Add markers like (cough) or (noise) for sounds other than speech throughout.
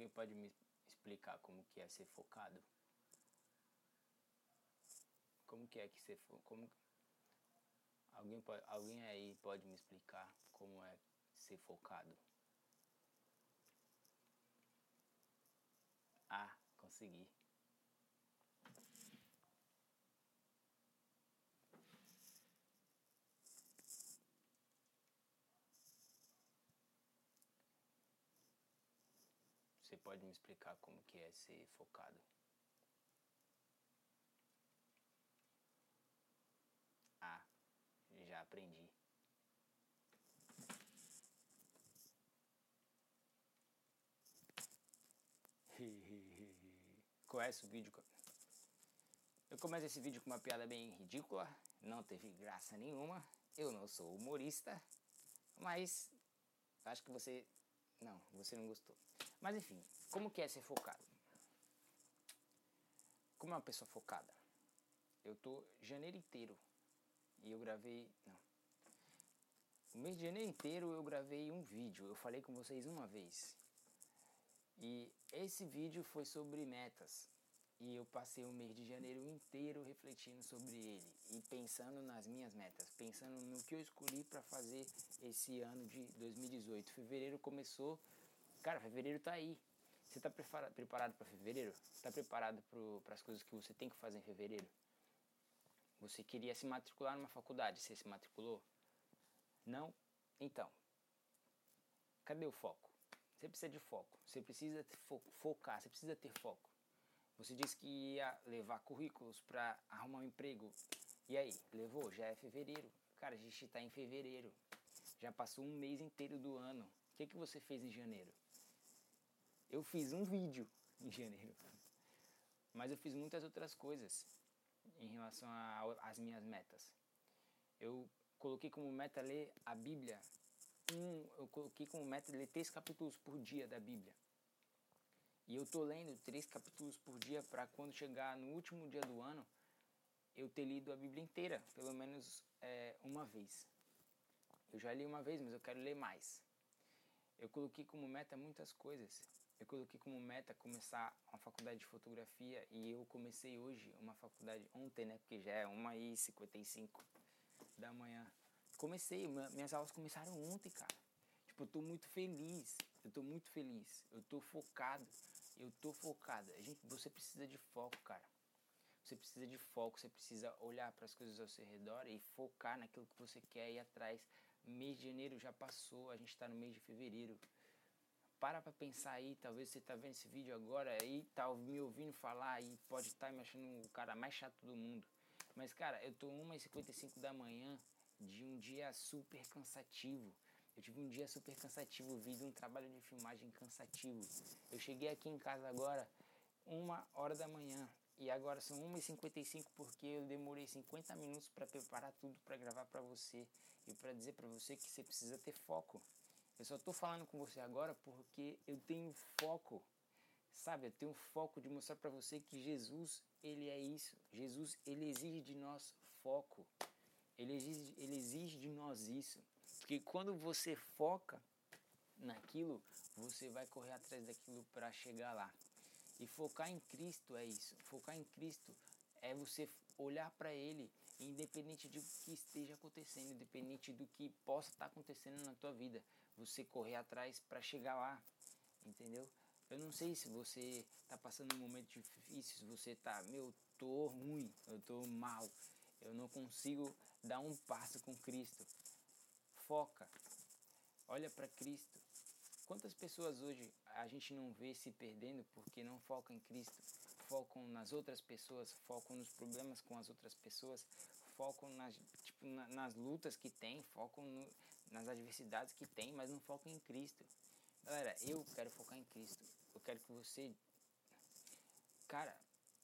Alguém pode me explicar como que é ser focado? Como que é que ser como Alguém pode, alguém aí pode me explicar como é ser focado? Ah, consegui. Você pode me explicar como que é ser focado? Ah, já aprendi. Conhece o vídeo? Eu começo esse vídeo com uma piada bem ridícula, não teve graça nenhuma. Eu não sou humorista, mas acho que você. Não, você não gostou. Mas enfim, como que é ser focado? Como é uma pessoa focada? Eu tô janeiro inteiro e eu gravei. Não. O mês de janeiro inteiro eu gravei um vídeo. Eu falei com vocês uma vez. E esse vídeo foi sobre metas. E eu passei o mês de janeiro inteiro refletindo sobre ele e pensando nas minhas metas, pensando no que eu escolhi para fazer esse ano de 2018. Fevereiro começou Cara, fevereiro tá aí. Você está preparado para fevereiro? Está preparado para as coisas que você tem que fazer em fevereiro? Você queria se matricular numa faculdade, você se matriculou? Não? Então, cadê o foco? Você precisa de foco, você precisa fo focar, você precisa ter foco. Você disse que ia levar currículos para arrumar um emprego. E aí, levou? Já é fevereiro. Cara, a gente está em fevereiro. Já passou um mês inteiro do ano. O que, que você fez em janeiro? Eu fiz um vídeo em janeiro, mas eu fiz muitas outras coisas em relação às minhas metas. Eu coloquei como meta ler a Bíblia, um, eu coloquei como meta ler três capítulos por dia da Bíblia. E eu tô lendo três capítulos por dia para quando chegar no último dia do ano eu ter lido a Bíblia inteira, pelo menos é, uma vez. Eu já li uma vez, mas eu quero ler mais. Eu coloquei como meta muitas coisas eu coloquei como meta começar uma faculdade de fotografia e eu comecei hoje uma faculdade ontem, né? Porque já é 1h55 da manhã. Comecei, minhas aulas começaram ontem, cara. Tipo, eu tô muito feliz. Eu tô muito feliz. Eu tô focado. Eu tô focado. Gente, você precisa de foco, cara. Você precisa de foco, você precisa olhar para as coisas ao seu redor e focar naquilo que você quer ir atrás. Mês de janeiro já passou, a gente está no mês de fevereiro para pra pensar aí, talvez você tá vendo esse vídeo agora e tá me ouvindo falar e pode estar tá me achando o cara mais chato do mundo. Mas cara, eu tô 1h55 da manhã de um dia super cansativo. Eu tive um dia super cansativo, vi um trabalho de filmagem cansativo. Eu cheguei aqui em casa agora, uma hora da manhã. E agora são 1h55 porque eu demorei 50 minutos para preparar tudo para gravar para você e para dizer para você que você precisa ter foco. Eu só estou falando com você agora porque eu tenho foco, sabe? Eu tenho foco de mostrar para você que Jesus, ele é isso. Jesus, ele exige de nós foco. Ele exige, ele exige de nós isso. Porque quando você foca naquilo, você vai correr atrás daquilo para chegar lá. E focar em Cristo é isso. Focar em Cristo é você olhar para Ele, independente do que esteja acontecendo, independente do que possa estar acontecendo na tua vida, você correr atrás para chegar lá, entendeu? Eu não sei se você está passando um momento difícil, se você está, meu, tô ruim, eu tô mal, eu não consigo dar um passo com Cristo. Foca, olha para Cristo. Quantas pessoas hoje a gente não vê se perdendo porque não foca em Cristo? Focam nas outras pessoas, focam nos problemas com as outras pessoas, focam nas, tipo, na, nas lutas que tem, focam no, nas adversidades que tem, mas não focam em Cristo. Galera, eu quero focar em Cristo. Eu quero que você. Cara,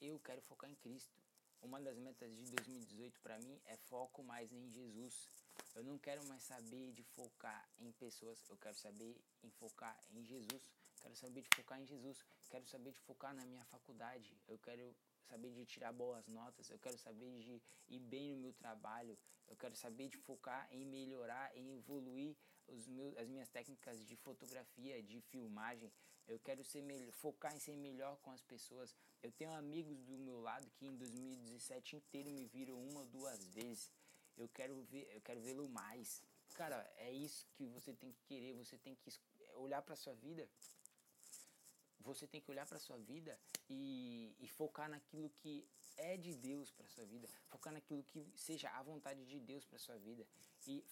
eu quero focar em Cristo. Uma das metas de 2018 para mim é foco mais em Jesus. Eu não quero mais saber de focar em pessoas, eu quero saber em focar em Jesus. Quero saber de focar em Jesus. Quero saber de focar na minha faculdade. Eu quero saber de tirar boas notas, eu quero saber de ir bem no meu trabalho, eu quero saber de focar em melhorar, em evoluir meus, as minhas técnicas de fotografia, de filmagem. Eu quero ser melhor, focar em ser melhor com as pessoas. Eu tenho amigos do meu lado que em 2017 inteiro me viram uma ou duas vezes. Eu quero ver, eu quero vê-lo mais. Cara, é isso que você tem que querer. Você tem que olhar para sua vida. Você tem que olhar para sua vida e, e focar naquilo que é de Deus para sua vida, focar naquilo que seja a vontade de Deus para sua vida. E,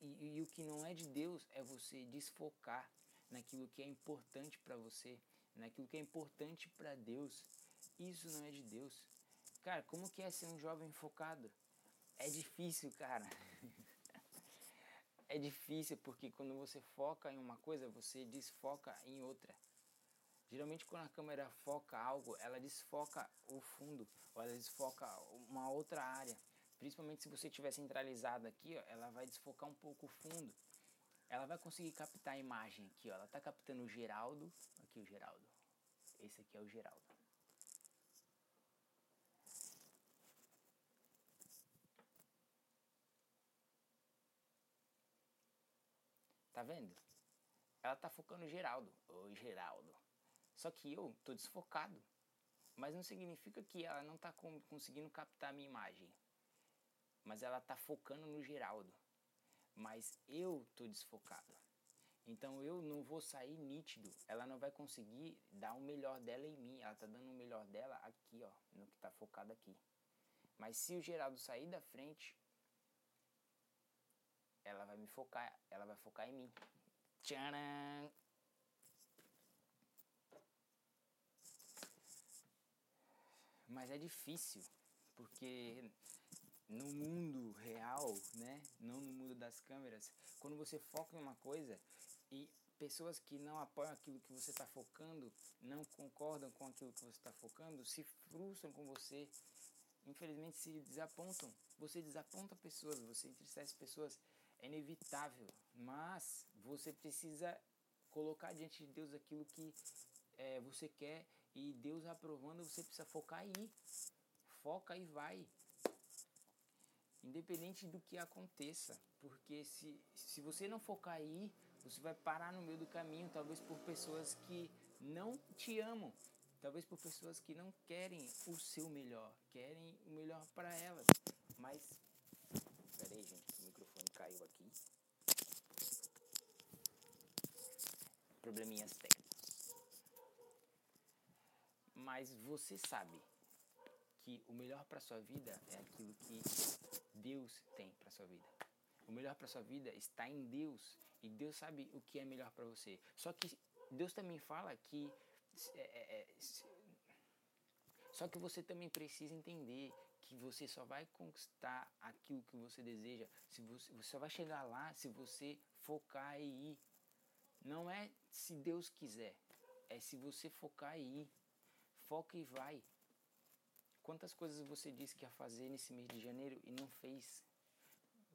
e, e, o que não é de Deus é você desfocar naquilo que é importante para você, naquilo que é importante para Deus. Isso não é de Deus. Cara, como que é ser um jovem focado? É difícil, cara. (laughs) é difícil porque quando você foca em uma coisa, você desfoca em outra. Geralmente quando a câmera foca algo, ela desfoca o fundo, ou ela desfoca uma outra área. Principalmente se você estiver centralizado aqui, ó, ela vai desfocar um pouco o fundo. Ela vai conseguir captar a imagem aqui, ó. Ela está captando o Geraldo. Aqui o Geraldo. Esse aqui é o Geraldo. Tá vendo? Ela tá focando o Geraldo. Oi, Geraldo. Só que eu tô desfocado. Mas não significa que ela não tá conseguindo captar a minha imagem. Mas ela tá focando no Geraldo. Mas eu tô desfocado. Então eu não vou sair nítido. Ela não vai conseguir dar o melhor dela em mim. Ela tá dando o melhor dela aqui, ó, no que tá focado aqui. Mas se o Geraldo sair da frente, ela vai me focar, ela vai focar em mim. Tcharam! Mas é difícil, porque no mundo real, né, não no mundo das câmeras, quando você foca em uma coisa e pessoas que não apoiam aquilo que você está focando, não concordam com aquilo que você está focando, se frustram com você, infelizmente se desapontam. Você desaponta pessoas, você entristece pessoas, é inevitável, mas você precisa colocar diante de Deus aquilo que é, você quer e Deus aprovando, você precisa focar aí. Foca e vai. Independente do que aconteça. Porque se, se você não focar aí, você vai parar no meio do caminho, talvez por pessoas que não te amam. Talvez por pessoas que não querem o seu melhor, querem o melhor para elas. Mas. Pera aí, gente, o microfone caiu aqui. Probleminhas técnicos mas você sabe que o melhor para sua vida é aquilo que Deus tem para sua vida. O melhor para sua vida está em Deus e Deus sabe o que é melhor para você. Só que Deus também fala que é, é, é só que você também precisa entender que você só vai conquistar aquilo que você deseja, se você, você só vai chegar lá se você focar e ir. Não é se Deus quiser, é se você focar e ir foca e vai. Quantas coisas você disse que ia fazer nesse mês de janeiro e não fez?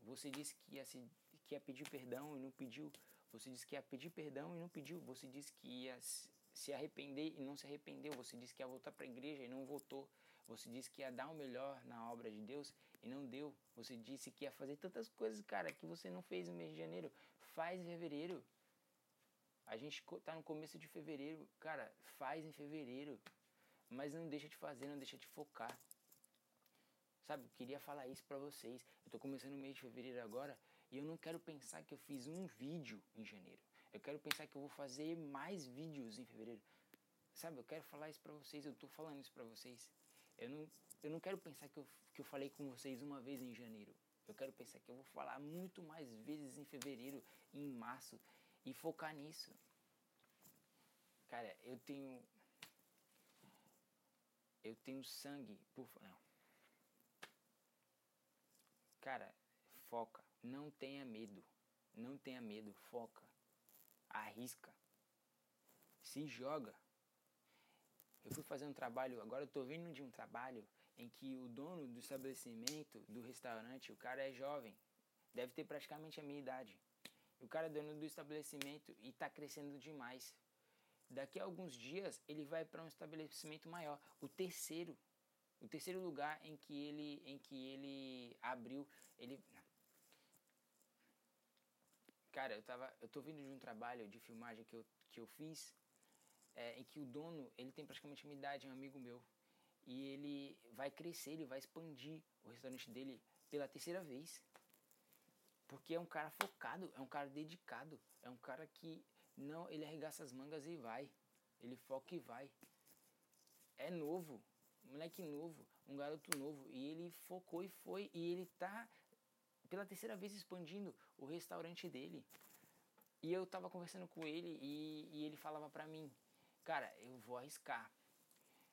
Você disse que ia, se, que ia pedir perdão e não pediu. Você disse que ia pedir perdão e não pediu. Você disse que ia se arrepender e não se arrependeu. Você disse que ia voltar para a igreja e não voltou. Você disse que ia dar o melhor na obra de Deus e não deu. Você disse que ia fazer tantas coisas, cara, que você não fez no mês de janeiro. Faz em fevereiro. A gente tá no começo de fevereiro. Cara, faz em fevereiro mas não deixa de fazer, não deixa de focar. Sabe, eu queria falar isso para vocês. Eu tô começando o mês de fevereiro agora e eu não quero pensar que eu fiz um vídeo em janeiro. Eu quero pensar que eu vou fazer mais vídeos em fevereiro. Sabe, eu quero falar isso para vocês, eu tô falando isso para vocês. Eu não, eu não quero pensar que eu, que eu falei com vocês uma vez em janeiro. Eu quero pensar que eu vou falar muito mais vezes em fevereiro, em março e focar nisso. Cara, eu tenho eu tenho sangue por. Não. Cara, foca. Não tenha medo. Não tenha medo. Foca. Arrisca. Se joga. Eu fui fazer um trabalho, agora eu tô vindo de um trabalho em que o dono do estabelecimento, do restaurante, o cara é jovem, deve ter praticamente a minha idade. O cara é dono do estabelecimento e tá crescendo demais. Daqui a alguns dias ele vai para um estabelecimento maior, o terceiro, o terceiro lugar em que ele em que ele abriu, ele Cara, eu tava eu tô vindo de um trabalho de filmagem que eu que eu fiz é, em que o dono, ele tem praticamente minha idade, é um amigo meu. E ele vai crescer, ele vai expandir o restaurante dele pela terceira vez. Porque é um cara focado, é um cara dedicado, é um cara que não, ele arregaça as mangas e vai. Ele foca e vai. É novo, moleque novo, um garoto novo. E ele focou e foi. E ele tá pela terceira vez expandindo o restaurante dele. E eu tava conversando com ele e, e ele falava pra mim, cara, eu vou arriscar.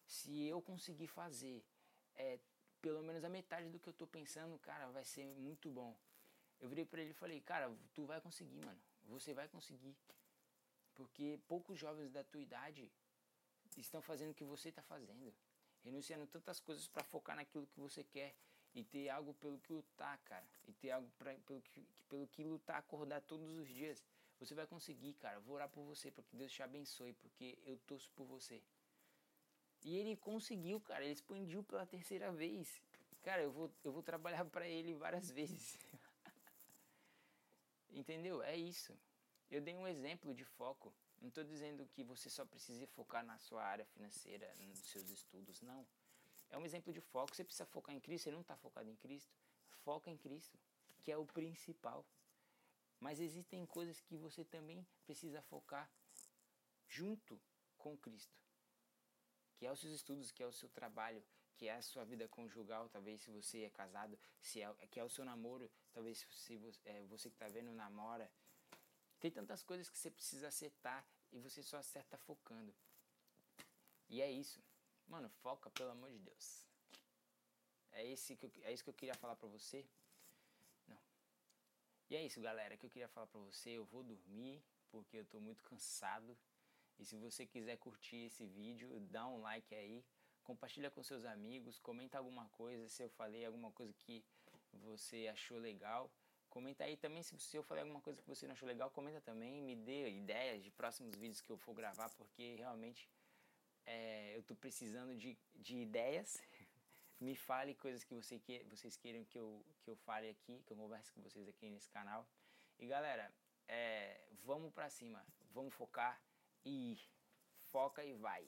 Se eu conseguir fazer é, pelo menos a metade do que eu tô pensando, cara, vai ser muito bom. Eu virei para ele e falei, cara, tu vai conseguir, mano. Você vai conseguir. Porque poucos jovens da tua idade estão fazendo o que você está fazendo. Renunciando tantas coisas para focar naquilo que você quer e ter algo pelo que lutar, cara. E ter algo pra, pelo, que, pelo que lutar, acordar todos os dias. Você vai conseguir, cara. vou orar por você, porque Deus te abençoe, porque eu torço por você. E ele conseguiu, cara. Ele expandiu pela terceira vez. Cara, eu vou, eu vou trabalhar para ele várias (laughs) vezes. Entendeu? É isso. Eu dei um exemplo de foco. Não estou dizendo que você só precisa focar na sua área financeira, nos seus estudos, não. É um exemplo de foco. Você precisa focar em Cristo, você não está focado em Cristo. Foca em Cristo, que é o principal. Mas existem coisas que você também precisa focar junto com Cristo. Que é os seus estudos, que é o seu trabalho, que é a sua vida conjugal, talvez se você é casado, se é, que é o seu namoro, talvez se você, é, você que está vendo namora, tem tantas coisas que você precisa acertar e você só acerta focando. E é isso. Mano, foca, pelo amor de Deus. É, esse que eu, é isso que eu queria falar pra você. Não. E é isso, galera, que eu queria falar pra você. Eu vou dormir porque eu tô muito cansado. E se você quiser curtir esse vídeo, dá um like aí. Compartilha com seus amigos, comenta alguma coisa se eu falei alguma coisa que você achou legal. Comenta aí também se, eu falei alguma coisa que você não achou legal, comenta também, me dê ideias de próximos vídeos que eu for gravar, porque realmente é, eu estou precisando de, de ideias. (laughs) me fale coisas que você que, vocês queiram que eu, que eu fale aqui, que eu converse com vocês aqui nesse canal. E galera, é, vamos para cima, vamos focar e foca e vai.